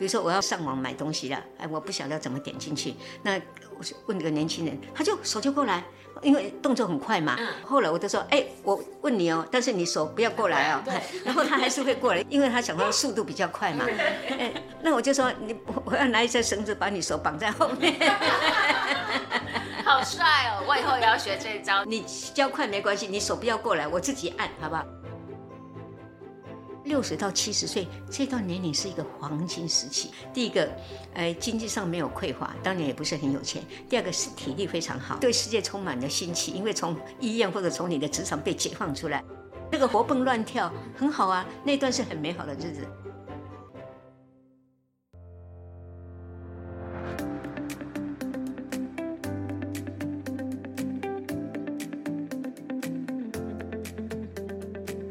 比如说我要上网买东西了，哎，我不晓得怎么点进去，那我就问这个年轻人，他就手就过来，因为动作很快嘛。后来我就说，哎，我问你哦，但是你手不要过来哦。然后他还是会过来，因为他想到速度比较快嘛。哎，那我就说，你我要拿一根绳子把你手绑在后面。好帅哦！我以后也要学这一招。你教快没关系，你手不要过来，我自己按，好不好？六十到七十岁这段年龄是一个黄金时期。第一个，呃，经济上没有匮乏，当年也不是很有钱。第二个是体力非常好，对世界充满了新奇，因为从医院或者从你的职场被解放出来，那个活蹦乱跳很好啊，那段是很美好的日子。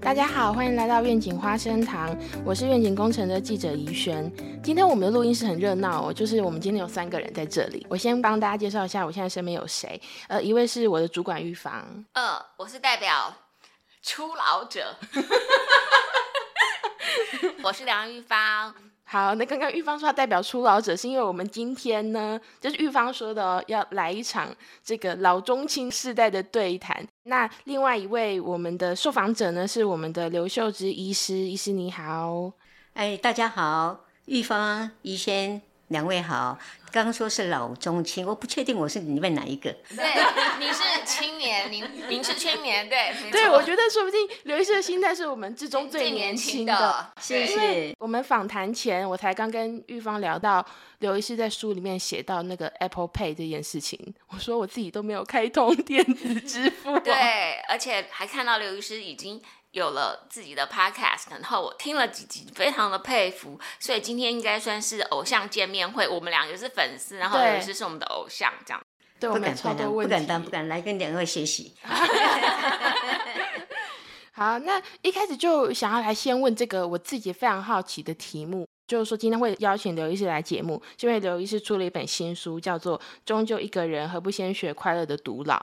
大家好，欢迎来到愿景花生堂，我是愿景工程的记者怡轩。今天我们的录音室很热闹哦，就是我们今天有三个人在这里。我先帮大家介绍一下，我现在身边有谁？呃，一位是我的主管玉芳，呃，我是代表初老者，我是梁玉芳。好，那刚刚玉芳说代表初老者，是因为我们今天呢，就是玉芳说的要来一场这个老中青世代的对谈。那另外一位我们的受访者呢，是我们的刘秀芝医师，医师你好，哎，大家好，玉芳、医生两位好。刚刚说是老中青，我不确定我是里面哪一个。对，你是青年，您您是青年，对，对，我觉得说不定刘医师的心态是我们之中最年轻的。谢谢。我们访谈前，我才刚跟玉芳聊到刘医师在书里面写到那个 Apple Pay 这件事情，我说我自己都没有开通电子支付。对，而且还看到刘医师已经。有了自己的 podcast，然后我听了几集，非常的佩服，所以今天应该算是偶像见面会。我们两个是粉丝，然后刘医师是我们的偶像，这样。对，不敢当，不敢当，不敢来跟两位学习。好，那一开始就想要来先问这个我自己非常好奇的题目，就是说今天会邀请刘医师来节目，因为刘医师出了一本新书，叫做《终究一个人何不先学快乐的独老》。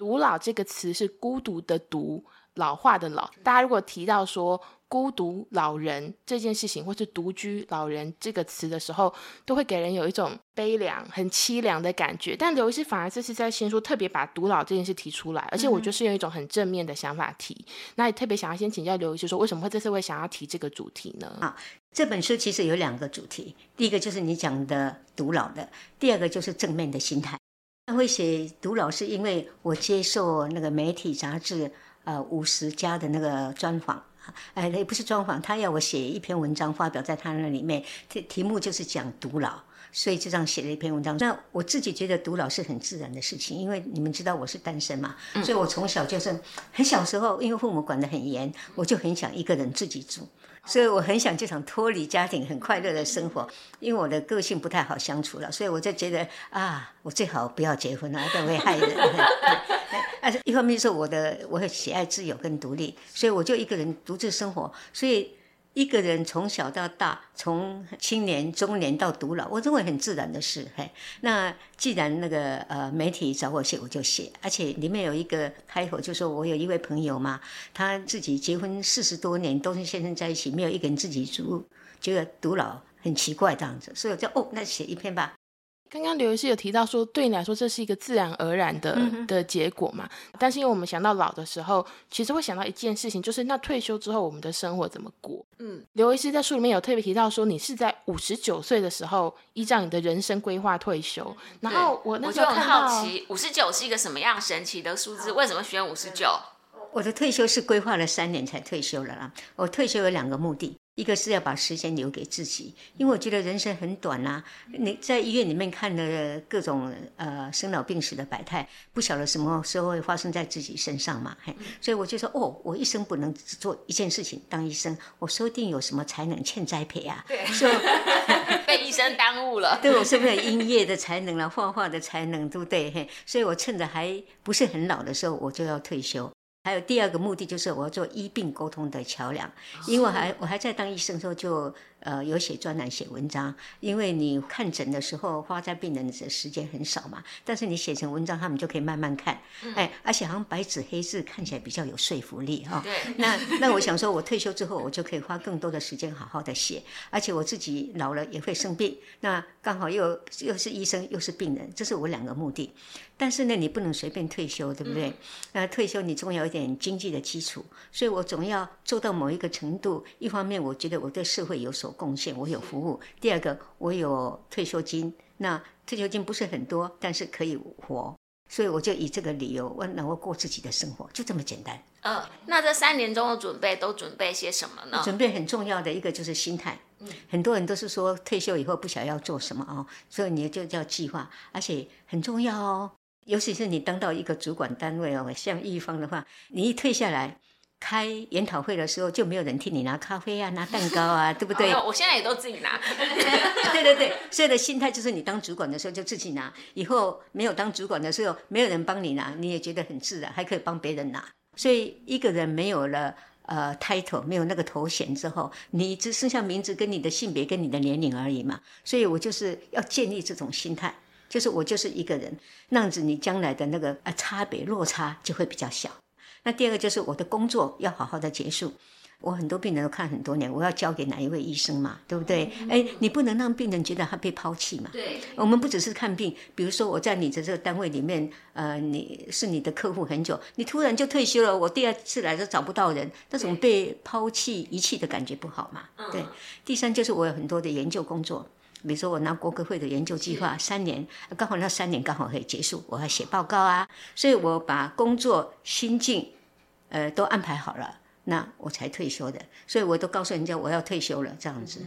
独老这个词是孤独的独。老化的老，大家如果提到说孤独老人这件事情，或是独居老人这个词的时候，都会给人有一种悲凉、很凄凉的感觉。但刘医师反而这次在新书特别把独老这件事提出来，而且我觉得是用一种很正面的想法提。那也特别想要先请教刘医师说，为什么会这次会想要提这个主题呢？啊，这本书其实有两个主题，第一个就是你讲的独老的，第二个就是正面的心态。会写独老是因为我接受那个媒体杂志。呃，五十家的那个专访，哎，也不是专访，他要我写一篇文章发表在他那里面，题题目就是讲独老，所以就这样写了一篇文章。那我自己觉得独老是很自然的事情，因为你们知道我是单身嘛，所以我从小就是很小时候，因为父母管得很严，我就很想一个人自己住。所以我很想就想脱离家庭，很快乐的生活。因为我的个性不太好相处了，所以我就觉得啊，我最好不要结婚了，这样会害人。一方面是我的，我很喜爱自由跟独立，所以我就一个人独自生活。所以。一个人从小到大，从青年、中年到独老，我认为很自然的事。嘿，那既然那个呃媒体找我写，我就写。而且里面有一个开头，就说我有一位朋友嘛，他自己结婚四十多年，都是先生在一起，没有一个人自己住，觉得独老很奇怪这样子，所以我就哦，那写一篇吧。刚刚刘医师有提到说，对你来说这是一个自然而然的的结果嘛？但是因为我们想到老的时候，其实会想到一件事情，就是那退休之后我们的生活怎么过？嗯，刘医师在书里面有特别提到说，你是在五十九岁的时候依照你的人生规划退休。然后我那时候很好奇，五十九是一个什么样神奇的数字？为什么选五十九？我的退休是规划了三年才退休了啦。我退休有两个目的。一个是要把时间留给自己，因为我觉得人生很短呐。你在医院里面看的各种呃生老病死的百态，不晓得什么时候会发生在自己身上嘛。嘿，所以我就说，哦，我一生不能只做一件事情，当医生，我说不定有什么才能欠栽培啊。对，说被医生耽误了。对，我是不是有音乐的才能了，画画的才能，对不对？嘿，所以我趁着还不是很老的时候，我就要退休。还有第二个目的就是我要做医病沟通的桥梁，因为我还我还在当医生的时候就呃，有写专栏、写文章，因为你看诊的时候花在病人的时间很少嘛，但是你写成文章，他们就可以慢慢看，哎，而且好像白纸黑字看起来比较有说服力哈。对。那那我想说，我退休之后，我就可以花更多的时间好好的写，而且我自己老了也会生病，那刚好又又是医生又是病人，这是我两个目的。但是呢，你不能随便退休，对不对？那退休你总要一点经济的基础，所以我总要做到某一个程度。一方面，我觉得我对社会有所贡献，我有服务；第二个，我有退休金。那退休金不是很多，但是可以活，所以我就以这个理由，我能够过自己的生活，就这么简单。嗯，那这三年中的准备都准备些什么呢？准备很重要的一个就是心态。嗯，很多人都是说退休以后不晓得要做什么哦，所以你就叫计划，而且很重要哦。尤其是你当到一个主管单位哦，像一方的话，你一退下来开研讨会的时候，就没有人替你拿咖啡啊、拿蛋糕啊，对不对？我现在也都自己拿。对对对，所以的心态就是你当主管的时候就自己拿，以后没有当主管的时候，没有人帮你拿，你也觉得很自然，还可以帮别人拿。所以一个人没有了呃 title，没有那个头衔之后，你只剩下名字跟你的性别跟你的年龄而已嘛。所以我就是要建立这种心态。就是我就是一个人，那样子你将来的那个呃差别落差就会比较小。那第二个就是我的工作要好好的结束。我很多病人都看很多年，我要交给哪一位医生嘛，对不对？哎，你不能让病人觉得他被抛弃嘛。对。我们不只是看病，比如说我在你的这个单位里面，呃，你是你的客户很久，你突然就退休了，我第二次来都找不到人，那种被抛弃遗弃的感觉不好嘛。对。第三就是我有很多的研究工作。比如说，我拿国科会的研究计划三年，刚好那三年刚好可以结束，我要写报告啊，所以我把工作心境，呃，都安排好了，那我才退休的。所以我都告诉人家我要退休了，这样子。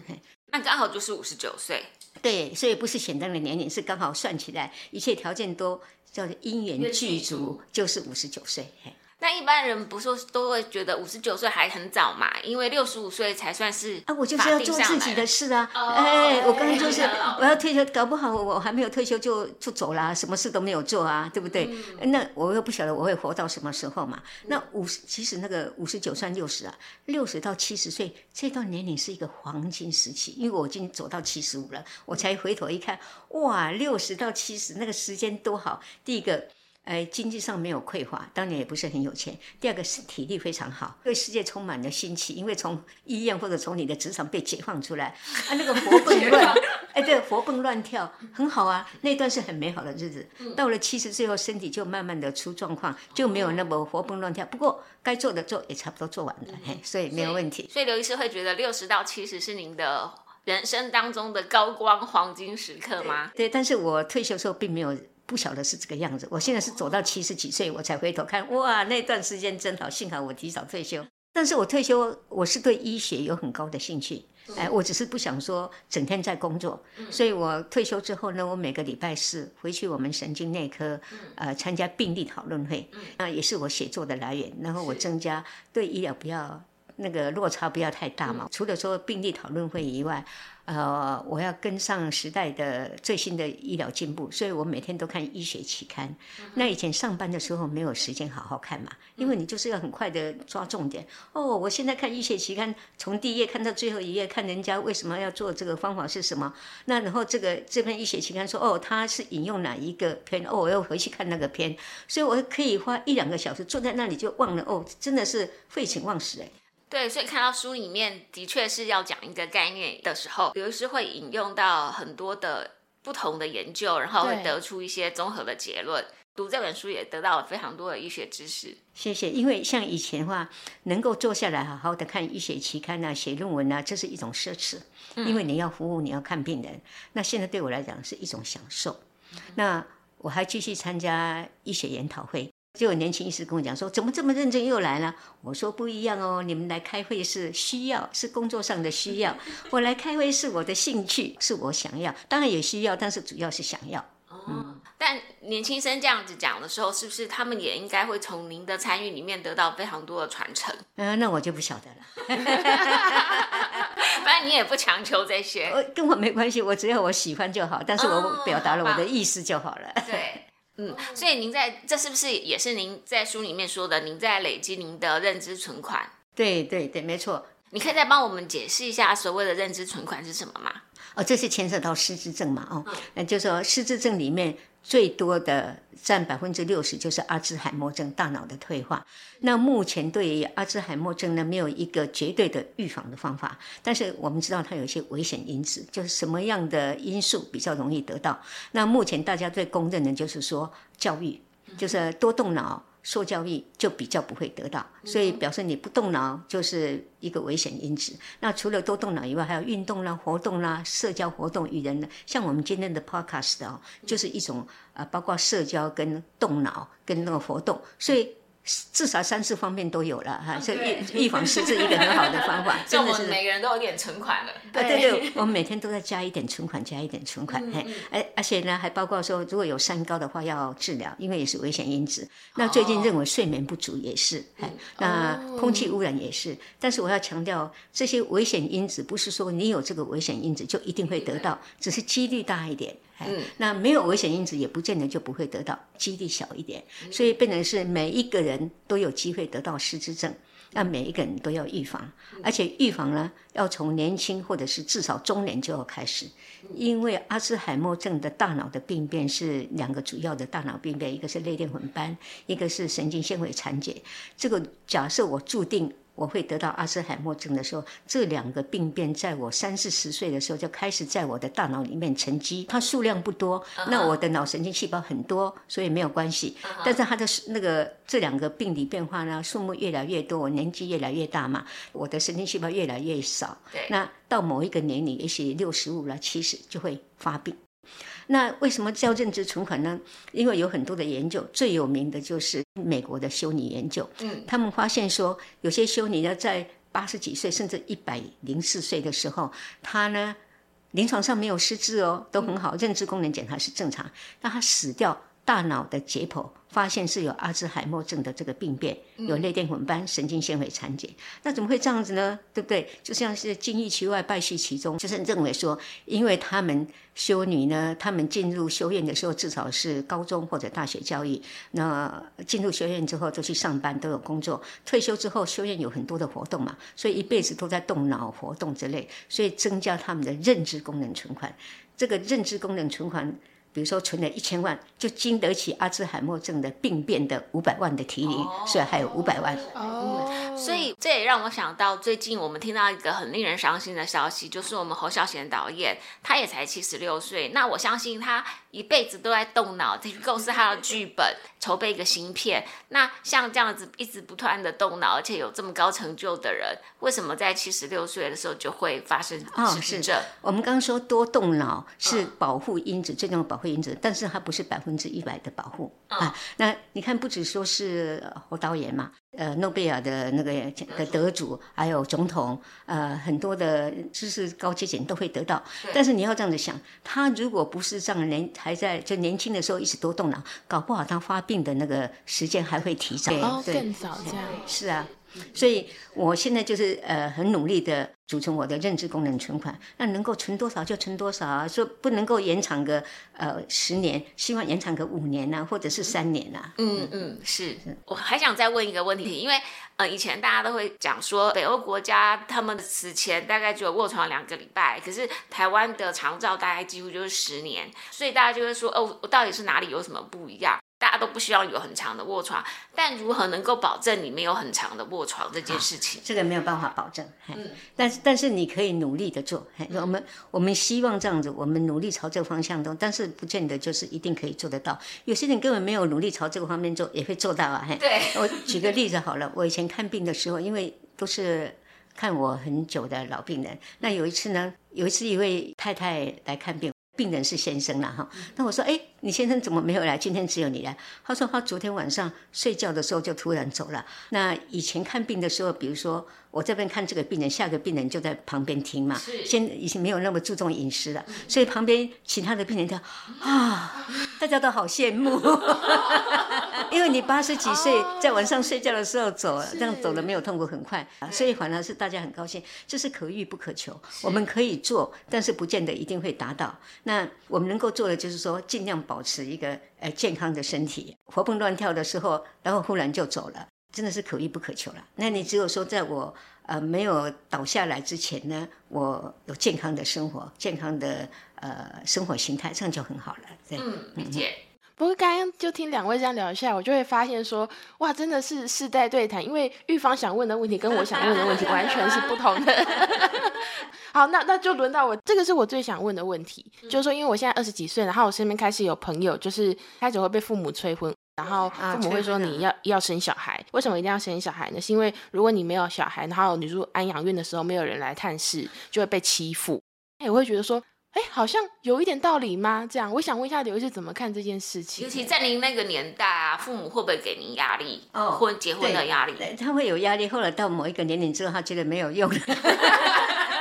那刚好就是五十九岁。对，所以不是简单的年龄，是刚好算起来，一切条件都叫做因缘具足，就是五十九岁。那一般人不说都会觉得五十九岁还很早嘛，因为六十五岁才算是啊，我就是要做自己的事啊，哎，我刚刚就是我要退休，搞不好我还没有退休就就走啦，什么事都没有做啊，对不对？那我又不晓得我会活到什么时候嘛。那五十其实那个五十九算六十啊，六十到七十岁这段年龄是一个黄金时期，因为我已经走到七十五了，我才回头一看，哇，六十到七十那个时间多好，第一个。哎，经济上没有匮乏，当年也不是很有钱。第二个是体力非常好，对世界充满了新奇，因为从医院或者从你的职场被解放出来，啊，那个活蹦乱，哎，对，活蹦乱跳，很好啊。那段是很美好的日子。到了七十岁后，身体就慢慢的出状况，就没有那么活蹦乱跳。不过该做的做也差不多做完了，嘿，所以没有问题。所以刘医师会觉得六十到七十是您的人生当中的高光黄金时刻吗？对，但是我退休时候并没有。不晓得是这个样子，我现在是走到七十几岁，我才回头看，哇，那段时间真好，幸好我提早退休。但是我退休，我是对医学有很高的兴趣，哎，我只是不想说整天在工作，所以我退休之后呢，我每个礼拜四回去我们神经内科，呃，参加病例讨论会，那也是我写作的来源，然后我增加对医疗不要那个落差不要太大嘛，除了说病例讨论会以外。呃，我要跟上时代的最新的医疗进步，所以我每天都看医学期刊。那以前上班的时候没有时间好好看嘛，因为你就是要很快的抓重点。哦，我现在看医学期刊，从第一页看到最后一页，看人家为什么要做这个方法是什么。那然后这个这篇医学期刊说，哦，他是引用哪一个篇？哦，我要回去看那个篇，所以我可以花一两个小时坐在那里就忘了。哦，真的是废寝忘食哎。对，所以看到书里面的确是要讲一个概念的时候，刘医师会引用到很多的不同的研究，然后会得出一些综合的结论。读这本书也得到了非常多的医学知识。谢谢，因为像以前的话，能够坐下来好好的看医学期刊啊，写论文啊，这是一种奢侈，因为你要服务，你要看病人。那现在对我来讲是一种享受。那我还继续参加医学研讨会。就有年轻医师跟我讲说：“怎么这么认真又来了？”我说：“不一样哦，你们来开会是需要，是工作上的需要；我来开会是我的兴趣，是我想要。当然也需要，但是主要是想要。”嗯，但年轻生这样子讲的时候，是不是他们也应该会从您的参与里面得到非常多的传承？嗯，那我就不晓得了。反正你也不强求这些，跟我没关系，我只要我喜欢就好。但是我表达了我的意思就好了。对。嗯，所以您在这是不是也是您在书里面说的？您在累积您的认知存款？对对对，没错。你可以再帮我们解释一下所谓的认知存款是什么吗？哦，这是牵涉到失智症嘛？哦，那就是说失智症里面最多的占百分之六十，就是阿兹海默症，大脑的退化。那目前对于阿兹海默症呢，没有一个绝对的预防的方法，但是我们知道它有一些危险因子，就是什么样的因素比较容易得到。那目前大家最公认的就是说教育，就是多动脑。受教育就比较不会得到，所以表示你不动脑就是一个危险因子。那除了多动脑以外，还有运动啦、活动啦、社交活动与人呢，像我们今天的 podcast 哦，就是一种呃，包括社交跟动脑跟那个活动，所以。至少三四方面都有了哈，所以预预防失智一个很好的方法，真的是每个人都有点存款了。对对对，我们每天都在加一点存款，加一点存款。哎而，而且呢，还包括说，如果有三高的话要治疗，因为也是危险因子。那最近认为睡眠不足也是，哎，那空气污染也是。但是我要强调，这些危险因子不是说你有这个危险因子就一定会得到，只是几率大一点。嗯，那没有危险因子也不见得就不会得到，几率小一点，所以变成是每一个人都有机会得到失智症，那每一个人都要预防，而且预防呢要从年轻或者是至少中年就要开始，因为阿兹海默症的大脑的病变是两个主要的大脑病变，一个是类淀粉斑，一个是神经纤维残解，这个假设我注定。我会得到阿兹海默症的时候，这两个病变在我三四十岁的时候就开始在我的大脑里面沉积。它数量不多，那我的脑神经细胞很多，所以没有关系。但是它的那个这两个病理变化呢，数目越来越多，我年纪越来越大嘛，我的神经细胞越来越少。那到某一个年龄，也许六十五了、七十就会发病。那为什么叫认知存款呢？因为有很多的研究，最有名的就是美国的修女研究。嗯，他们发现说，有些修女呢，在八十几岁甚至一百零四岁的时候，她呢临床上没有失智哦，都很好，认知功能检查是正常，但她死掉。大脑的解剖发现是有阿兹海默症的这个病变，有类淀粉斑、神经纤维残解。那怎么会这样子呢？对不对？就像是金玉其外，败絮其中，就是认为说，因为他们修女呢，他们进入修院的时候至少是高中或者大学教育，那进入修院之后就去上班，都有工作。退休之后，修院有很多的活动嘛，所以一辈子都在动脑活动之类，所以增加他们的认知功能存款。这个认知功能存款。比如说存了一千万，就经得起阿兹海默症的病变的五百万的提离，所以还有五百万。哦，所以这也让我想到，最近我们听到一个很令人伤心的消息，就是我们侯孝贤导演，他也才七十六岁。那我相信他一辈子都在动脑，去构思他的剧本，筹备一个新片。那像这样子一直不断的动脑，而且有这么高成就的人，为什么在七十六岁的时候就会发生失智症？我们刚刚说多动脑是保护因子，最重要保护。因子，但是它不是百分之一百的保护啊。那你看，不只说是侯导演嘛，呃，诺贝尔的那个的得主，还有总统，呃，很多的知识高阶层都会得到。但是你要这样子想，他如果不是这样年还在就年轻的时候一直多动脑，搞不好他发病的那个时间还会提早，对，更早这样。是啊。所以，我现在就是呃很努力的组成我的认知功能存款，那能够存多少就存多少啊，说不能够延长个呃十年，希望延长个五年呐，或者是三年呐。嗯嗯，是。我还想再问一个问题，因为呃以前大家都会讲说，北欧国家他们此前大概只有卧床两个礼拜，可是台湾的长照大概几乎就是十年，所以大家就会说，哦，我到底是哪里有什么不一样？大家都不希望有很长的卧床，但如何能够保证你没有很长的卧床这件事情？这个没有办法保证。嗯，但是但是你可以努力的做。我们我们希望这样子，我们努力朝这个方向走，但是不见得就是一定可以做得到。有些人根本没有努力朝这个方面做，也会做到啊。对，我举个例子好了，我以前看病的时候，因为都是看我很久的老病人，那有一次呢，有一次一位太太来看病。病人是先生了哈，那我说，哎，你先生怎么没有来？今天只有你来。他说他昨天晚上睡觉的时候就突然走了。那以前看病的时候，比如说。我这边看这个病人，下个病人就在旁边听嘛。现已经没有那么注重饮食了，所以旁边其他的病人都 啊，大家都好羡慕，因为你八十几岁在晚上睡觉的时候走，这样走的没有痛苦，很快，所以反而是大家很高兴。这是可遇不可求，我们可以做，但是不见得一定会达到。那我们能够做的就是说，尽量保持一个呃健康的身体，活蹦乱跳的时候，然后忽然就走了。真的是可遇不可求了。那你只有说，在我呃没有倒下来之前呢，我有健康的生活，健康的呃生活形态，这样就很好了。对，嗯，理解。不过刚刚就听两位这样聊一下，我就会发现说，哇，真的是世代对谈，因为玉芳想问的问题跟我想问的问题完全是不同的。好，那那就轮到我，这个是我最想问的问题，就是说，因为我现在二十几岁，然后我身边开始有朋友，就是开始会被父母催婚，然后父母会说你要要生小孩，为什么一定要生小孩呢？是因为如果你没有小孩，然后你入安养院的时候没有人来探视，就会被欺负。哎，我会觉得说。哎，好像有一点道理吗？这样，我想问一下刘医师怎么看这件事情？尤其在您那个年代啊，父母会不会给您压力？哦，婚结婚的压力，他会有压力。后来到某一个年龄之后，他觉得没有用了。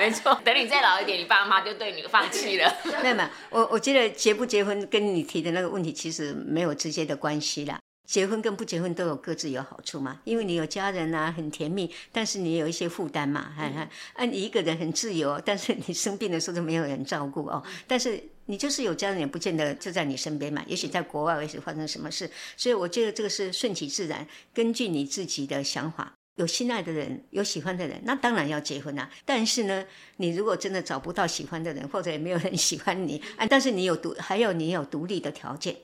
没错，等你再老一点，你爸妈就对你放弃了。那么，我我觉得结不结婚跟你提的那个问题其实没有直接的关系啦。结婚跟不结婚都有各自有好处嘛，因为你有家人啊，很甜蜜，但是你有一些负担嘛，哈哈。啊，你一个人很自由，但是你生病的时候都没有人照顾哦。但是你就是有家人，也不见得就在你身边嘛。也许在国外，也许发生什么事，所以我觉得这个是顺其自然，根据你自己的想法。有心爱的人，有喜欢的人，那当然要结婚啦。但是呢，你如果真的找不到喜欢的人，或者也没有人喜欢你，啊，但是你有独，还有你有独立的条件，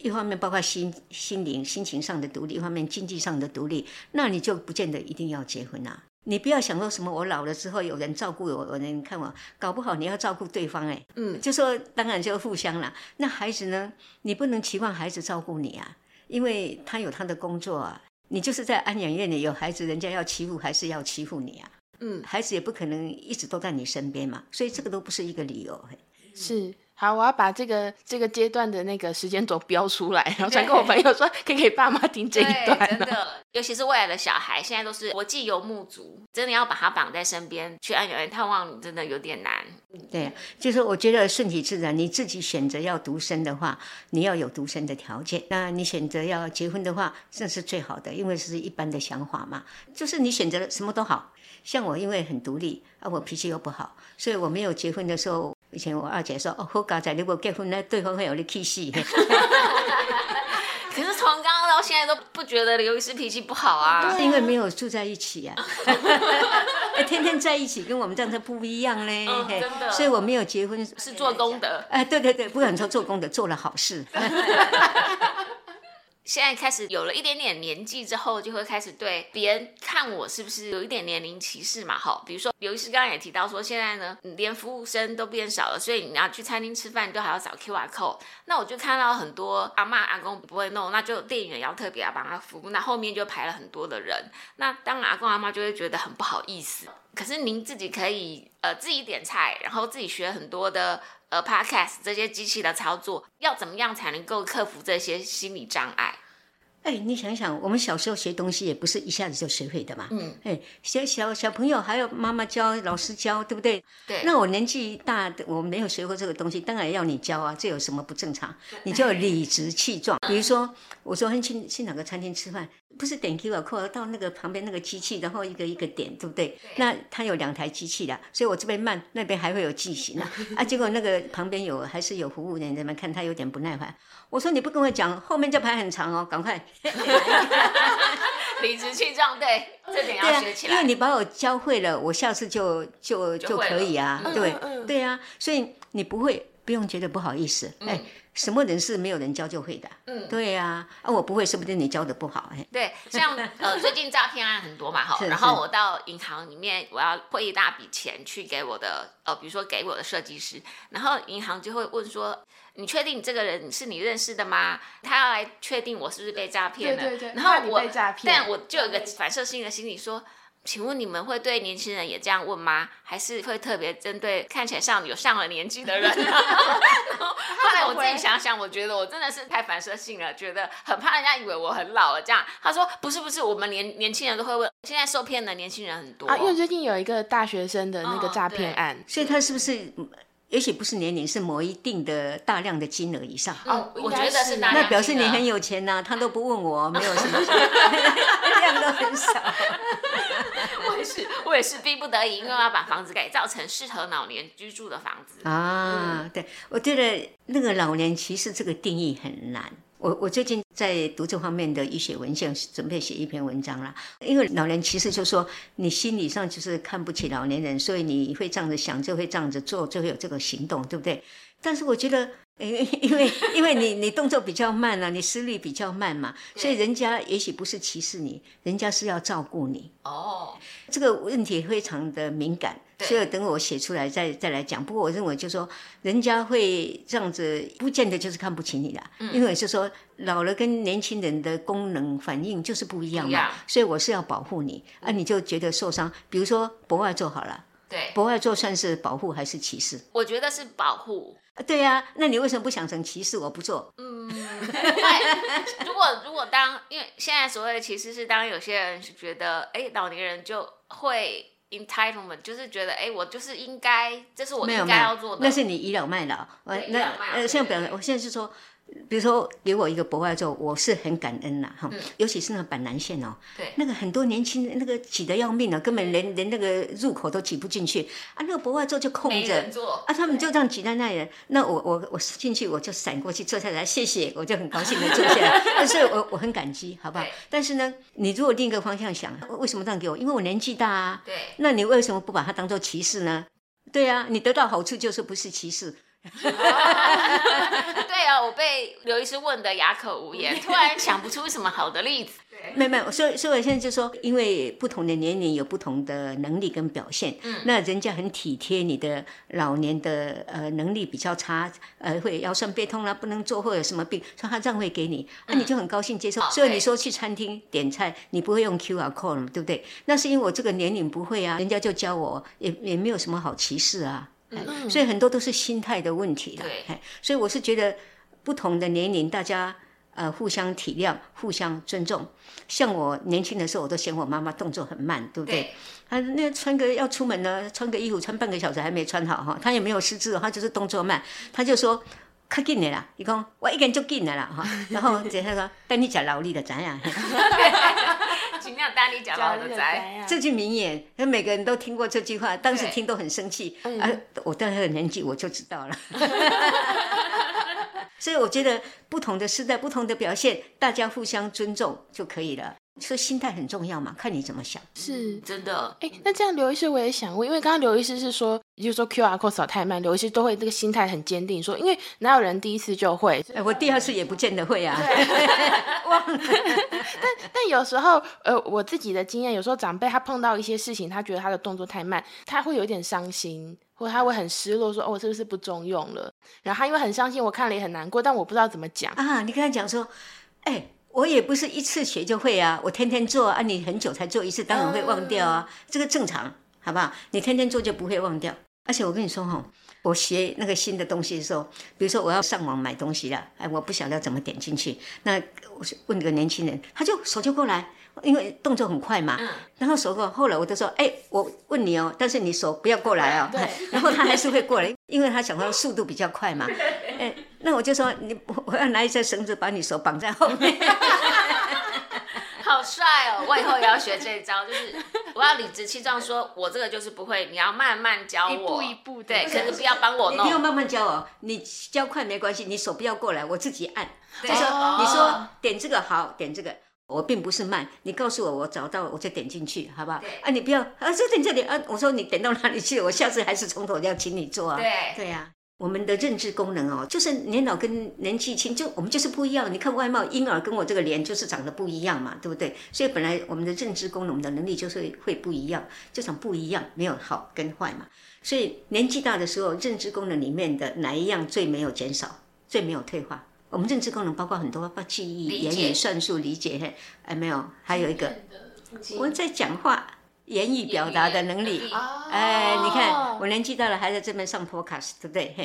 一方面包括心心灵、心情上的独立，一方面经济上的独立，那你就不见得一定要结婚啦。你不要想说什么，我老了之后有人照顾我，有人看我，搞不好你要照顾对方，哎，嗯，就说当然就互相了。那孩子呢，你不能期望孩子照顾你啊，因为他有他的工作啊。你就是在安养院里有孩子，人家要欺负还是要欺负你啊？嗯，孩子也不可能一直都在你身边嘛，所以这个都不是一个理由。是。好，我要把这个这个阶段的那个时间轴标出来，然后传给我朋友说，可以给爸妈听这一段。真的，尤其是未来的小孩，现在都是国际游牧族，真的要把他绑在身边去安养院探望你，真的有点难。对，就是我觉得顺其自然，你自己选择要独生的话，你要有独生的条件。那你选择要结婚的话，这是最好的，因为是一般的想法嘛。就是你选择什么都好，像我因为很独立啊，我脾气又不好，所以我没有结婚的时候。以前我二姐说：“哦，好家仔如果结婚呢，对方会有你气死。” 可是从刚刚到现在都不觉得刘医师脾气不好啊，是因为没有住在一起啊。天天在一起跟我们这样子不一样嘞，真的。所以我没有结婚是做功德。哎，对对对，不敢说做功德，做了好事。现在开始有了一点点年纪之后，就会开始对别人看我是不是有一点年龄歧视嘛？哈，比如说刘医师刚刚也提到说，现在呢连服务生都变少了，所以你要去餐厅吃饭，都还要找 Q R code。那我就看到很多阿妈阿公不会弄，那就店员要特别要帮他服务，那后面就排了很多的人。那当然阿公阿妈就会觉得很不好意思。可是您自己可以呃自己点菜，然后自己学很多的。呃，Podcast 这些机器的操作要怎么样才能够克服这些心理障碍？哎，你想想，我们小时候学东西也不是一下子就学会的嘛。嗯，哎，小小小朋友还有妈妈教、老师教，对不对？对。那我年纪大的，我没有学过这个东西，当然要你教啊，这有什么不正常？你就理直气壮。比如说，我说去去哪个餐厅吃饭。不是点 Q R code 到那个旁边那个机器，然后一个一个点，对不对？那它有两台机器的，所以我这边慢，那边还会有记型啊。啊，结果那个旁边有还是有服务人在那看他有点不耐烦。我说你不跟我讲，后面这排很长哦，赶快。理直气壮，对，这点要学起来。因为你把我教会了，我下次就就就可以啊，对对啊，所以你不会不用觉得不好意思，哎。什么人是没有人教就会的？嗯，对呀，啊，我不会，说不定你教的不好。哎，对，像呃，最近诈骗案很多嘛，哈，然后我到银行里面，我要汇一大笔钱去给我的呃，比如说给我的设计师，然后银行就会问说，你确定这个人是你认识的吗？他要来确定我是不是被诈骗了。对对对。然后我，但我就有个反射性的心理说。请问你们会对年轻人也这样问吗？还是会特别针对看起来像有上了年纪的人？后来我自己想想，我觉得我真的是太反射性了，觉得很怕人家以为我很老了。这样他说不是不是，我们年年轻人都会问，现在受骗的年轻人很多啊。因为最近有一个大学生的那个诈骗案，所以他是不是？也许不是年龄，是某一定的大量的金额以上。哦，我觉得是那表示你很有钱呐，他都不问我，没有什么 量都很少。我也是，我也是逼不得已，因为要把房子改造成适合老年居住的房子。啊，对，我觉得那个老年其实这个定义很难。我我最近在读这方面的医学文献，准备写一篇文章了。因为老人其实就说你心理上就是看不起老年人，所以你会这样子想，就会这样子做，就会有这个行动，对不对？但是我觉得。因为因为因为你你动作比较慢啊，你思虑比较慢嘛，所以人家也许不是歧视你，人家是要照顾你。哦，这个问题非常的敏感，所以等我写出来再再来讲。不过我认为就是说，人家会这样子，不见得就是看不起你啦。嗯，因为是说老了跟年轻人的功能反应就是不一样嘛，所以我是要保护你啊，你就觉得受伤。比如说博爱做好了，对，博爱做算是保护还是歧视？我觉得是保护。对呀，那你为什么不想成歧视？我不做。嗯，如果如果当，因为现在所谓的歧视是当有些人是觉得，哎，老年人就会 entitlement，就是觉得，哎，我就是应该，这是我应该要做的。那是你倚老卖老。那呃，现在表，我现在是说。比如说给我一个博外座，我是很感恩呐哈，尤其是那个板南线哦，对，那个很多年轻人那个挤得要命啊，根本连连那个入口都挤不进去啊，那个博外座就空着，啊，他们就这样挤在那里，那我我我进去我就闪过去坐下来，谢谢，我就很高兴的坐下来，但是我我很感激，好不好？但是呢，你如果另一个方向想，为什么这样给我？因为我年纪大啊，对，那你为什么不把它当做歧视呢？对啊，你得到好处就是不是歧视。对啊，我被刘医师问的哑口无言，突然想不出什么好的例子。没有没有，所以所以我现在就说，因为不同的年龄有不同的能力跟表现，嗯，那人家很体贴你的老年的呃能力比较差，呃会腰酸背痛啦，不能做或有什么病，说他这样会给你，那你就很高兴接受。所以你说去餐厅点菜，你不会用 Q R code 对不对？那是因为我这个年龄不会啊，人家就教我，也也没有什么好歧视啊。所以很多都是心态的问题了。对，所以我是觉得不同的年龄，大家呃互相体谅、互相尊重。像我年轻的时候，我都嫌我妈妈动作很慢，对不对？啊，那穿个要出门呢，穿个衣服穿半个小时还没穿好哈，她也没有失智，她就是动作慢，她就说。快进来啦！伊讲我一个人就进来了哈，然后接他说等你吃劳力的怎样？尽量搭理讲劳力的宅这句名言，每个人都听过这句话，当时听都很生气。啊，我到那个年纪我就知道了。所以我觉得不同的时代、不同的表现，大家互相尊重就可以了。说心态很重要嘛，看你怎么想。是真的。哎，那这样刘医师我也想问，因为刚刚刘医师是说，就是说 Q R code 扫太慢，刘医师都会这个心态很坚定，说因为哪有人第一次就会？哎，我第二次也不见得会啊。忘了。但但有时候，呃，我自己的经验，有时候长辈他碰到一些事情，他觉得他的动作太慢，他会有点伤心，或者他会很失落，说哦，我是不是不中用了？然后他因为很伤心，我看了也很难过，但我不知道怎么讲啊。你跟他讲说，哎。我也不是一次学就会啊，我天天做啊，你很久才做一次，当然会忘掉啊，这个正常，好不好？你天天做就不会忘掉。而且我跟你说哈，我学那个新的东西的时候，比如说我要上网买东西了，哎，我不晓得怎么点进去，那我问个年轻人，他就手就过来。因为动作很快嘛，然后手过，后来我就说，哎，我问你哦，但是你手不要过来哦，然后他还是会过来，因为他想到速度比较快嘛，哎，那我就说你，我要拿一根绳子把你手绑在后面，好帅哦，我以后也要学这一招，就是我要理直气壮说，我这个就是不会，你要慢慢教我，一步一步，对，可是不要帮我弄，你要慢慢教哦，你教快没关系，你手不要过来，我自己按，就说你说点这个好，点这个。我并不是慢，你告诉我，我找到我就点进去，好不好？啊，你不要啊，就点这里啊。我说你点到哪里去了？我下次还是从头要请你做啊。对对呀，我们的认知功能哦，就是年老跟年纪轻，就我们就是不一样。你看外貌，婴儿跟我这个脸就是长得不一样嘛，对不对？所以本来我们的认知功能、我们的能力就是会不一样，就长不一样，没有好跟坏嘛。所以年纪大的时候，认知功能里面的哪一样最没有减少，最没有退化？我们认知功能包括很多，包括记忆、言语、算术、理解，嘿，哎，没有，还有一个，我在讲话、言语表达的能力。哎，你看，我年纪大了还在这边上 podcast，对不对？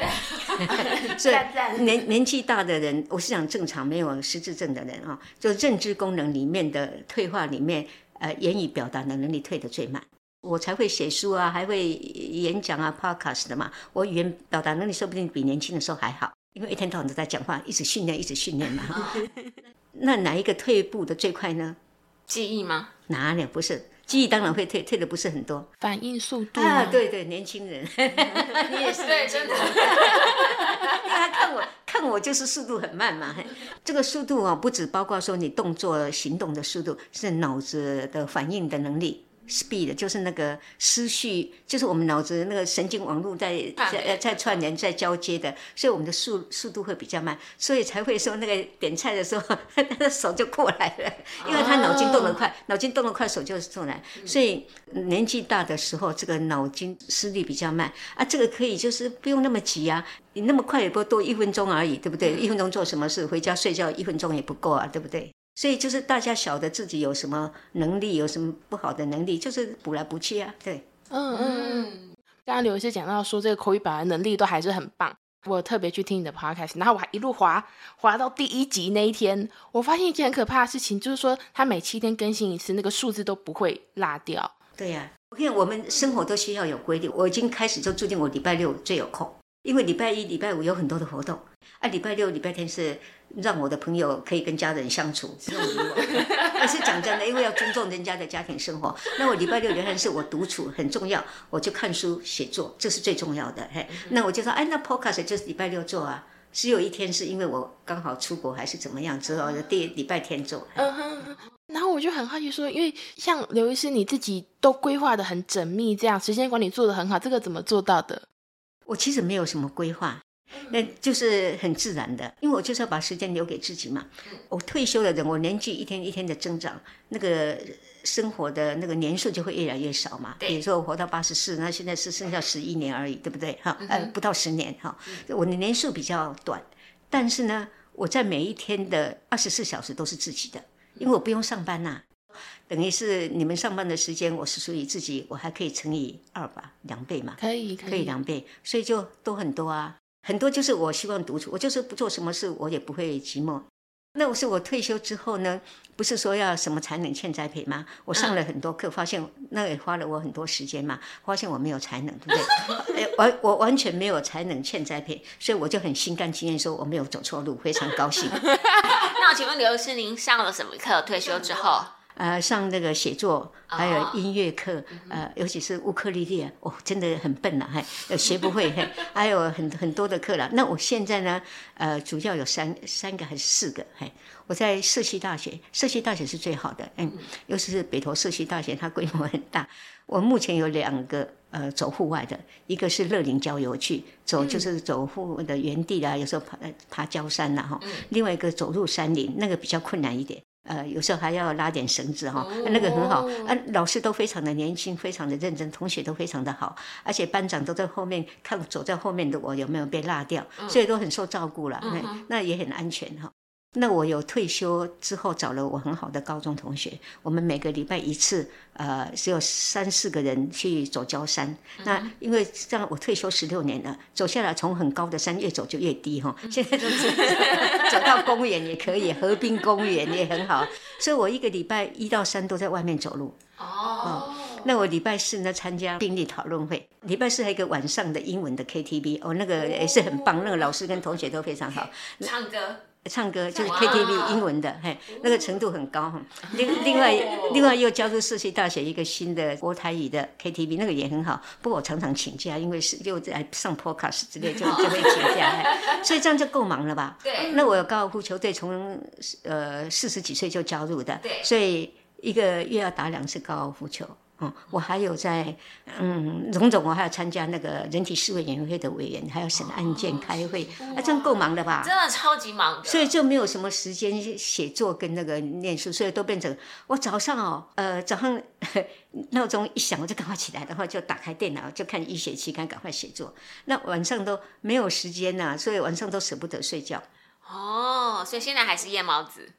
所以年年纪大的人，我是讲正常没有失智症的人啊，就认知功能里面的退化里面，呃，言语表达的能力退得最慢。我才会写书啊，还会演讲啊，podcast 的嘛。我语言表达能力说不定比年轻的时候还好。因为一天到晚都在讲话，一直训练，一直训练嘛。那哪一个退步的最快呢？记忆吗？哪里不是？记忆当然会退，退的不是很多。反应速度啊，吗？对对，年轻人，你也是 对，真的。因为他看我看我就是速度很慢嘛，嘿这个速度啊，不只包括说你动作行动的速度，是脑子的反应的能力。Speed 就是那个思绪，就是我们脑子那个神经网络在在串联在串联、在交接的，所以我们的速速度会比较慢，所以才会说那个点菜的时候，他的手就过来了，因为他脑筋动得快，脑筋动得快，手就是过来，所以年纪大的时候，这个脑筋思虑比较慢啊，这个可以就是不用那么急啊，你那么快也不多一分钟而已，对不对？一分钟做什么事？回家睡觉一分钟也不够啊，对不对？所以就是大家晓得自己有什么能力，有什么不好的能力，就是补来补去啊。对，嗯嗯嗯。刚刚刘医师讲到说，这个口语表达能力都还是很棒。我特别去听你的 podcast，然后我还一路滑滑到第一集那一天，我发现一件很可怕的事情，就是说他每七天更新一次，那个数字都不会落掉。对呀、我看我们生活都需要有规律。我已经开始就注定我礼拜六最有空，因为礼拜一、礼拜五有很多的活动，啊，礼拜六、礼拜天是让我的朋友可以跟家人相处，我。但是讲真的，因为要尊重人家的家庭生活，那我礼拜六、礼拜天是我独处很重要，我就看书、写作，这是最重要的。嘿，那我就说，哎，那 podcast 就是礼拜六做啊。只有一天是因为我刚好出国还是怎么样之后，第礼拜天做。嗯哼哼。然后我就很好奇说，因为像刘医师你自己都规划的很缜密，这样时间管理做的很好，这个怎么做到的？我其实没有什么规划，那就是很自然的，因为我就是要把时间留给自己嘛。我退休的人，我年纪一天一天的增长，那个生活的那个年数就会越来越少嘛。对比如说我活到八十四，那现在是剩下十一年而已，对不对？哈，呃，不到十年哈，我的年数比较短，但是呢，我在每一天的二十四小时都是自己的，因为我不用上班呐、等于是你们上班的时间，我是属于自己，我还可以乘以二吧，两倍嘛。可以可可以两倍，所以就都很多啊，很多就是我希望独处，我就是不做什么事，我也不会寂寞。那我是我退休之后呢，不是说要什么才能欠栽培吗？我上了很多课，发现那也花了我很多时间嘛，发现我没有才能，对不对？哎完我完全没有才能欠栽培，所以我就很心甘情愿说我没有走错路，非常高兴。那我请问刘医师，您上了什么课？退休之后？呃，上那个写作，还有哦音乐课，呃，尤其是乌克丽丽啊，哦，真的很笨了，嘿，呃学不会，嘿，还有很很多的课了。那我现在呢，呃，主要有三三个还是四个，嘿，我在社区大学，社区大学是最好的，嗯，尤其是北投社区大学，它规模很大。我目前有两个呃走户外的，一个是乐龄郊游去走，就是走户的原地啦，有时候爬呃爬焦山啦哈，另外一个走入山林，那个比较困难一点。呃，有时候还要拉点绳子哈，那个很好。啊，老师都非常的年轻，非常的认真，同学都非常的好，而且班长都在后面看走在后面的我有没有被落掉，所以都很受照顾了，那那也很安全哈。那我有退休之后找了我很好的高中同学，我们每个礼拜一次，呃，只有三四个人去走焦山。那因为这样，我退休十六年了，走下来从很高的山越走就越低哈。现在就是 走到公园也可以，河滨公园也很好。所以我一个礼拜一到三都在外面走路。哦，那我礼拜四呢参加病例讨论会，礼拜四还有一个晚上的英文的 KTV，哦，那个也是很棒，那个老师跟同学都非常好。唱歌。唱歌就是 KTV 英文的，嘿，那个程度很高哈。另另外另外又加入社区大学一个新的国台语的 KTV，那个也很好。不过我常常请假，因为是又在上 podcast 之类，就就会请假，嘿所以这样就够忙了吧？对那我有高尔夫球队，从呃四十几岁就加入的，对所以一个月要打两次高尔夫球。嗯，我还有在嗯，荣总，我还要参加那个人体事委员会的委员，还要审案件、开会，啊，这样够忙的吧？真的超级忙的。所以就没有什么时间写作跟那个念书，所以都变成我早上哦，呃，早上 闹钟一响我就赶快起来，然后就打开电脑就看医学期刊，赶快写作。那晚上都没有时间呐、所以晚上都舍不得睡觉。哦，所以现在还是夜猫子。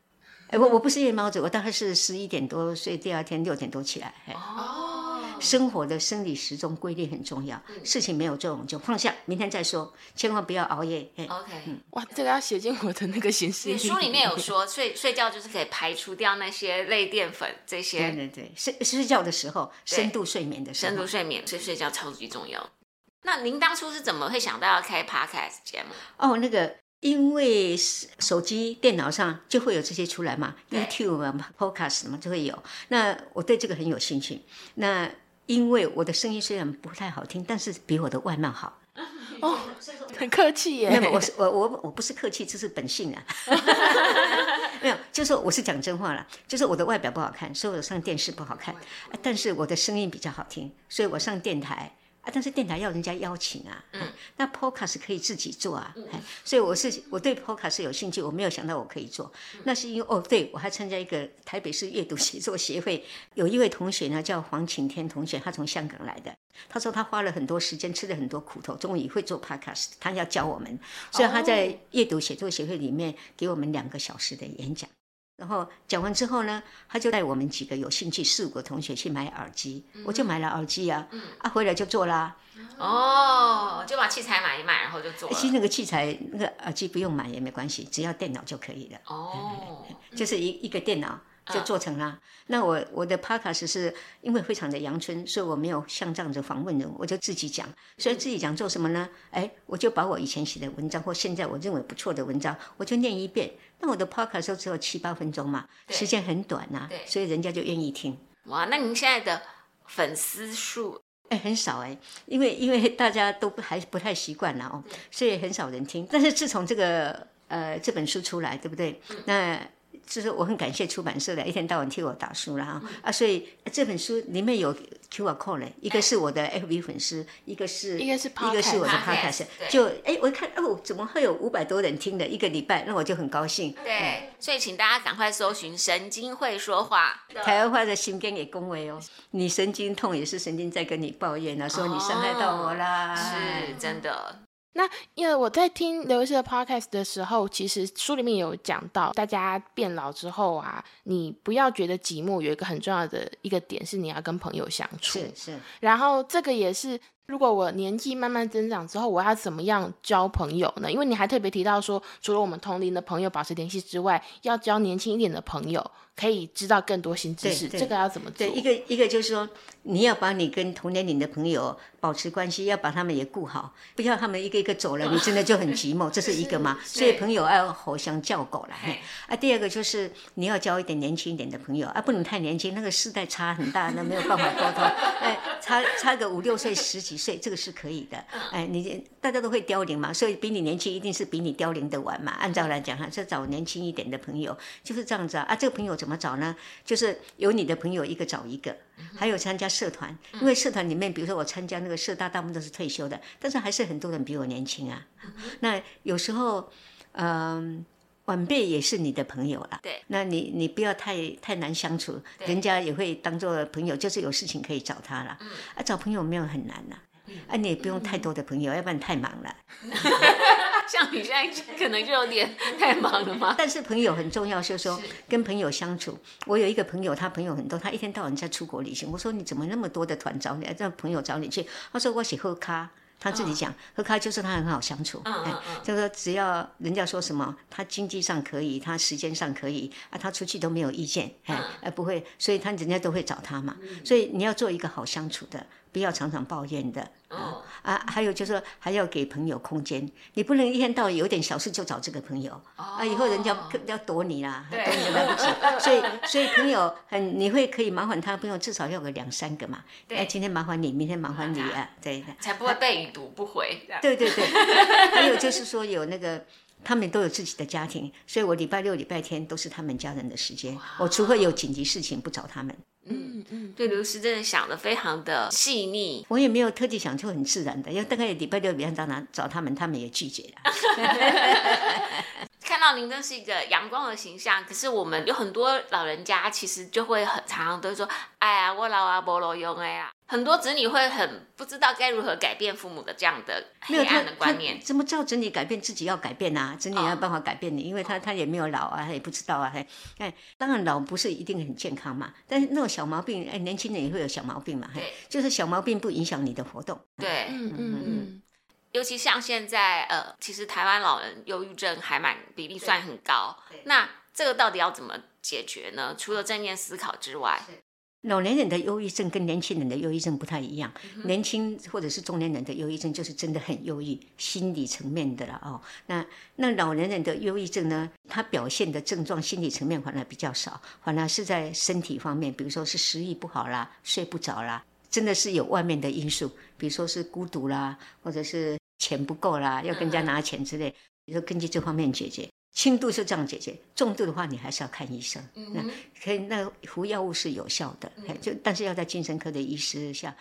哎，我我不是夜猫子，我大概是十一点多睡，第二天六点多起来。嘿哦，生活的生理时钟规律很重要，事情没有做我们就放下，明天再说，千万不要熬夜。嘿 OK。哇，这个要写进我的那个形式。你书里面有说，睡睡觉就是可以排除掉那些类淀粉这对些对对，睡睡觉的时候，深度睡眠的时候，深度睡眠，所以睡觉超级重要。那您当初是怎么会想到要开 podcast 节目？哦，那个因为手机、电脑上就会有这些出来嘛，YouTube 嘛、Podcast 嘛就会有。那我对这个很有兴趣。那因为我的声音虽然不太好听，但是比我的外貌好。哦，很客气耶。没有，我是我我我不是客气，这是本性啊。没有，就是我是讲真话了，就是我的外表不好看，所以我上电视不好看。但是我的声音比较好听，所以我上电台。但是电台要人家邀请啊，嗯，那 podcast 可以自己做啊，所以我是我对 podcast 有兴趣，我没有想到我可以做，那是因为哦，对我还参加一个台北市阅读写作协会，有一位同学呢叫黄晴天同学，他从香港来的，他说他花了很多时间，吃了很多苦头，终于会做 podcast，他要教我们，所以他在阅读写作协会里面给我们两个小时的演讲。然后讲完之后呢，他就带我们几个有兴趣四五个同学去买耳机，我就买了耳机啊，啊回来就做啦。哦，就把器材买一买，然后就做。其实那个器材那个耳机不用买也没关系，只要电脑就可以了。哦，就是一一个电脑。就做成了。那我我的 podcast 是因为非常的阳春，所以我没有像这样子访问人，我就自己讲。所以自己讲做什么呢？哎，我就把我以前写的文章或现在我认为不错的文章，我就念一遍。那我的 podcast 只有七八分钟嘛，时间很短呐，所以人家就愿意听。哇，那您现在的粉丝数哎很少哎，因为因为大家都还不太习惯了哦，所以很少人听。但是自从这个呃这本书出来，对不对？那就是我很感谢出版社的，一天到晚替我打书了哈。啊，所以这本书里面有 Q R code 嘞，一个是我的 F B 粉丝，一个是一个是一个是我的 Podcast，就哎我一看哦，怎么会有五百多人听的一个礼拜，那我就很高兴。对，所以请大家赶快搜寻神经会说话，台湾话的心跟也恭维哦，你神经痛也是神经在跟你抱怨啊，说你伤害到我啦，是真的。那因为我在听刘医师的 podcast 的时候，其实书里面有讲到，大家变老之后啊，你不要觉得寂寞，有一个很重要的一个点是你要跟朋友相处。是是。然后这个也是，如果我年纪慢慢增长之后，我要怎么样交朋友呢？因为你还特别提到说，除了我们同龄的朋友保持联系之外，要交年轻一点的朋友。可以知道更多新知识，这个要怎么做？对，一个一个就是说，你要把你跟同年龄的朋友保持关系，要把他们也顾好，不要他们一个一个走了，你真的就很寂寞，这是一个嘛。所以朋友要互相叫狗了。啊，第二个就是你要交一点年轻一点的朋友，啊，不能太年轻，那个世代差很大，那没有办法沟通。哎，差差个五六岁、十几岁，这个是可以的。哎，你大家都会凋零嘛，所以比你年轻一定是比你凋零的晚嘛。按照来讲哈，是找年轻一点的朋友，就是这样子啊。啊，这个朋友怎怎么找呢？就是有你的朋友一个找一个，还有参加社团，因为社团里面，比如说我参加那个社大，大部分都是退休的，但是还是很多人比我年轻啊。那有时候，嗯，晚辈也是你的朋友了。对，那你你不要太太难相处，人家也会当做朋友，就是有事情可以找他了。啊，找朋友没有很难呐，啊，你也不用太多的朋友，要不然太忙了。像你现在可能就有点太忙了嘛？但是朋友很重要，就是说跟朋友相处。我有一个朋友，他朋友很多，他一天到晚在出国旅行。我说你怎么那么多的团找你，让朋友找你去？他说我喜喝咖，他自己讲喝咖就是他很好相处。嗯嗯嗯，就说只要人家说什么，他经济上可以，他时间上可以啊，他出去都没有意见，哎，而不会，所以他人家都会找他嘛。所以你要做一个好相处的。不要常常抱怨的哦啊，还有就是还要给朋友空间，你不能一天到晚有点小事就找这个朋友啊，以后人家要躲你啦，躲你来不及。所以所以朋友很你会可以麻烦他朋友至少要个两三个嘛。对，今天麻烦你，明天麻烦你啊，对才不会被已读不回。对对对，还有就是说有那个他们都有自己的家庭，所以我礼拜六礼拜天都是他们家人的时间，我除非有紧急事情不找他们。对，刘师真的想的非常的细腻，我也没有特地想，就很自然的，因为大概礼拜六、礼拜天找他们，他们也拒绝了。您真是一个阳光的形象，可是我们有很多老人家，其实就会很常常都说：“哎呀，我老啊，菠萝用哎呀。”很多子女会很不知道该如何改变父母的这样的黑暗的观念。怎么叫子女改变自己要改变啊？子女要办法改变你，因为他他也没有老啊，他也不知道啊。哎，当然老不是一定很健康嘛，但是那种小毛病，哎，年轻人也会有小毛病嘛。对，就是小毛病不影响你的活动。对，嗯嗯嗯。尤其像现在，呃，其实台湾老人忧郁症还蛮比例算很高。那这个到底要怎么解决呢？除了正念思考之外，老年人的忧郁症跟年轻人的忧郁症不太一样，嗯年轻或者是中年人的忧郁症就是真的很忧郁，心理层面的了哦。那那老年人的忧郁症呢，他表现的症状心理层面反而比较少，反而是在身体方面，比如说是食欲不好啦，睡不着啦，真的是有外面的因素，比如说是孤独啦，或者是钱不够啦，要跟人家拿钱之类，比如说根据这方面解决。轻度就这样解决，重度的话你还是要看医生。那可以，那服药物是有效的，就但是要在精神科的医师下。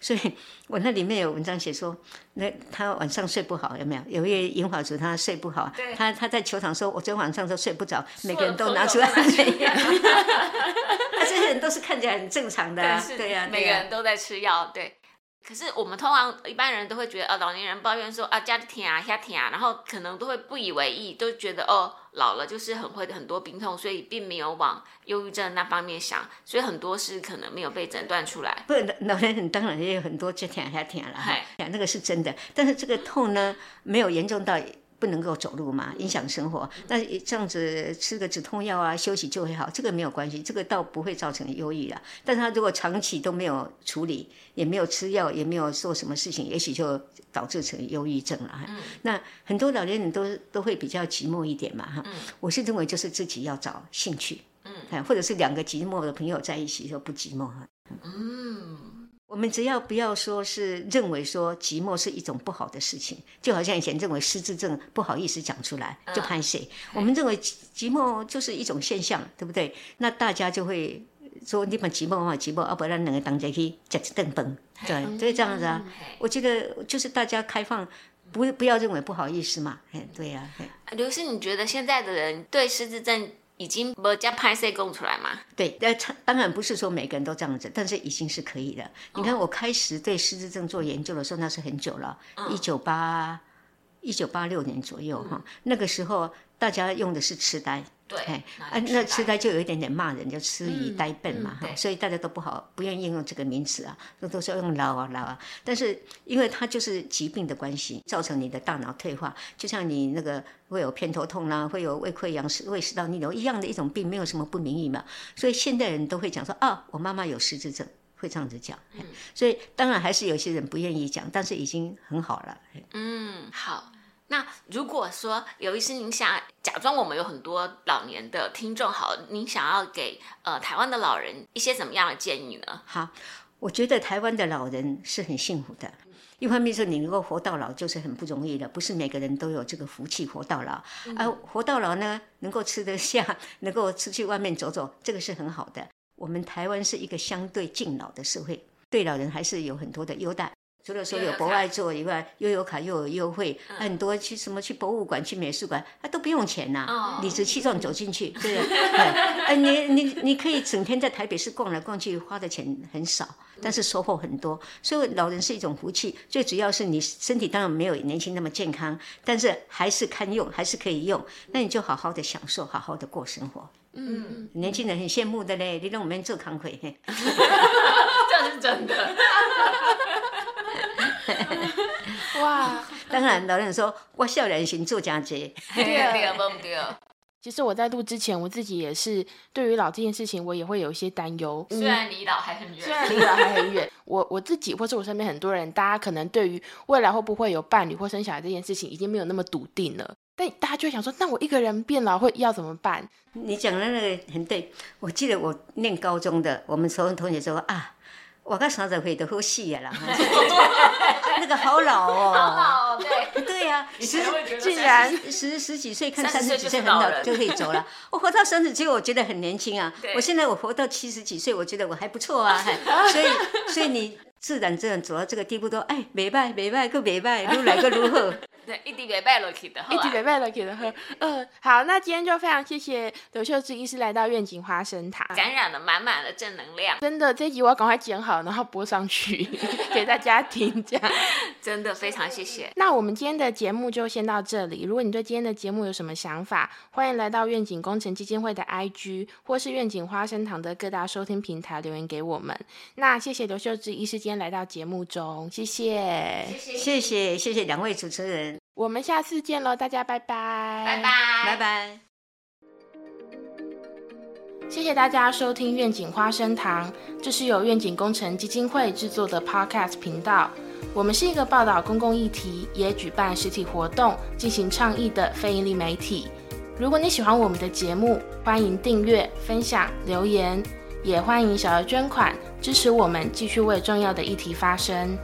所以我那里面有文章写说，那他晚上睡不好，有没有？有一位银华族他睡不好，他他在球场说，我昨天晚上都睡不着，每个人都拿出来？他这些人都是看起来很正常的、啊，对呀、啊，每个人都在吃药，对。可是我们通常一般人都会觉得，啊，老年人抱怨说啊，家里疼啊，下疼啊，然后可能都会不以为意，都觉得哦，老了就是很会很多病痛，所以并没有往忧郁症那方面想，所以很多事可能没有被诊断出来。不，老年人当然也有很多就疼下疼了，哈，那个是真的，但是这个痛呢，没有严重到。不能够走路嘛，影响生活。那这样子吃个止痛药啊，休息就会好，这个没有关系，这个倒不会造成忧郁了。但是他如果长期都没有处理，也没有吃药，也没有做什么事情，也许就导致成忧郁症了。嗯、那很多老年人都都会比较寂寞一点嘛，哈、嗯。我是认为就是自己要找兴趣，嗯，或者是两个寂寞的朋友在一起就不寂寞哈。嗯。我们只要不要说是认为说寂寞是一种不好的事情，就好像以前认为失智症不好意思讲出来就拍谁。我们认为寂寞就是一种现象，对不对？那大家就会说你们寂寞嘛，寂寞，要不然两个当家去吃一顿饭，对，就这样子啊。我觉得就是大家开放，不不要认为不好意思嘛，哎，对呀、啊。刘师，你觉得现在的人对失智症？已经不加拍摄供出来吗？对，那当然不是说每个人都这样子，但是已经是可以的。你看，我开始对失智症做研究的时候，那是很久了，一九八一九八六年左右哈。那个时候大家用的是痴呆，对，啊，那痴呆就有一点点骂人，就痴疑呆笨嘛哈，所以大家都不好不愿意用这个名词啊，都都说用老啊老啊。但是因为它就是疾病的关系，造成你的大脑退化，就像你那个。会有偏头痛啦、啊，会有胃溃疡、胃食道逆流一样的一种病，没有什么不明义嘛。所以现代人都会讲说啊，我妈妈有失智症，会这样子讲。嗯、所以当然还是有些人不愿意讲，但是已经很好了。嗯，好。那如果说有一次您想假装我们有很多老年的听众，好，您想要给呃台湾的老人一些怎么样的建议呢？好，我觉得台湾的老人是很幸福的。一方面是你能够活到老，就是很不容易的，不是每个人都有这个福气活到老。嗯、而活到老呢，能够吃得下，能够出去外面走走，这个是很好的。我们台湾是一个相对敬老的社会，对老人还是有很多的优待。除了说有博爱座以外，又有卡又有优惠，嗯、很多去什么去博物馆、去美术馆，啊都不用钱呐、啊，理直气壮走进去，对不对？哎，你你你可以整天在台北市逛来逛去，花的钱很少，但是收获很多。所以老人是一种福气，最主要是你身体当然没有年轻那么健康，但是还是堪用，还是可以用。那你就好好的享受，好好的过生活。嗯，年轻人很羡慕的嘞，你让我们做康亏，这是真的。哇！当然，老人说我少年行做家姐，对对不对？其实我在录之前，我自己也是对于老这件事情，我也会有一些担忧。虽然离老还很远，虽然离老还很远，我我自己或是我身边很多人，大家可能对于未来会不会有伴侣或生小孩这件事情，已经没有那么笃定了。但大家就会想说，那我一个人变老会要怎么办？你讲的那个很对，我记得我念高中的，我们同同学说啊。我到三十岁都好死呀啦，那个好老哦，好老哦，对对呀、啊，十竟然十十几岁看三十几岁很老就可以走了。我活到三十几，我觉得很年轻啊对。我现在我活到七十几岁，我觉得我还不错啊。所以所以你自然这样走到这个地步都，哎，没败没败，个没败，如来个如何？对，一滴别拜落去的，一起北拜了给他喝。嗯，好，那今天就非常谢谢刘秀芝医师来到愿景花生堂。感染了满满的正能量，真的，这一集我要赶快剪好，然后播上去 给大家听，这样。真的非常谢谢。那我们今天的节目就先到这里。如果你对今天的节目有什么想法，欢迎来到愿景工程基金会的 IG 或是愿景花生堂的各大收听平台留言给我们。那谢谢刘秀芝医师今天来到节目中，谢谢，谢谢谢谢两位主持人，我们下次见喽，大家拜拜，拜拜，拜拜。谢谢大家收听愿景花生堂，这是由愿景工程基金会制作的 Podcast 频道。我们是一个报道公共议题，也举办实体活动进行倡议的非营利媒体。如果你喜欢我们的节目，欢迎订阅、分享、留言，也欢迎小额捐款支持我们，继续为重要的议题发声。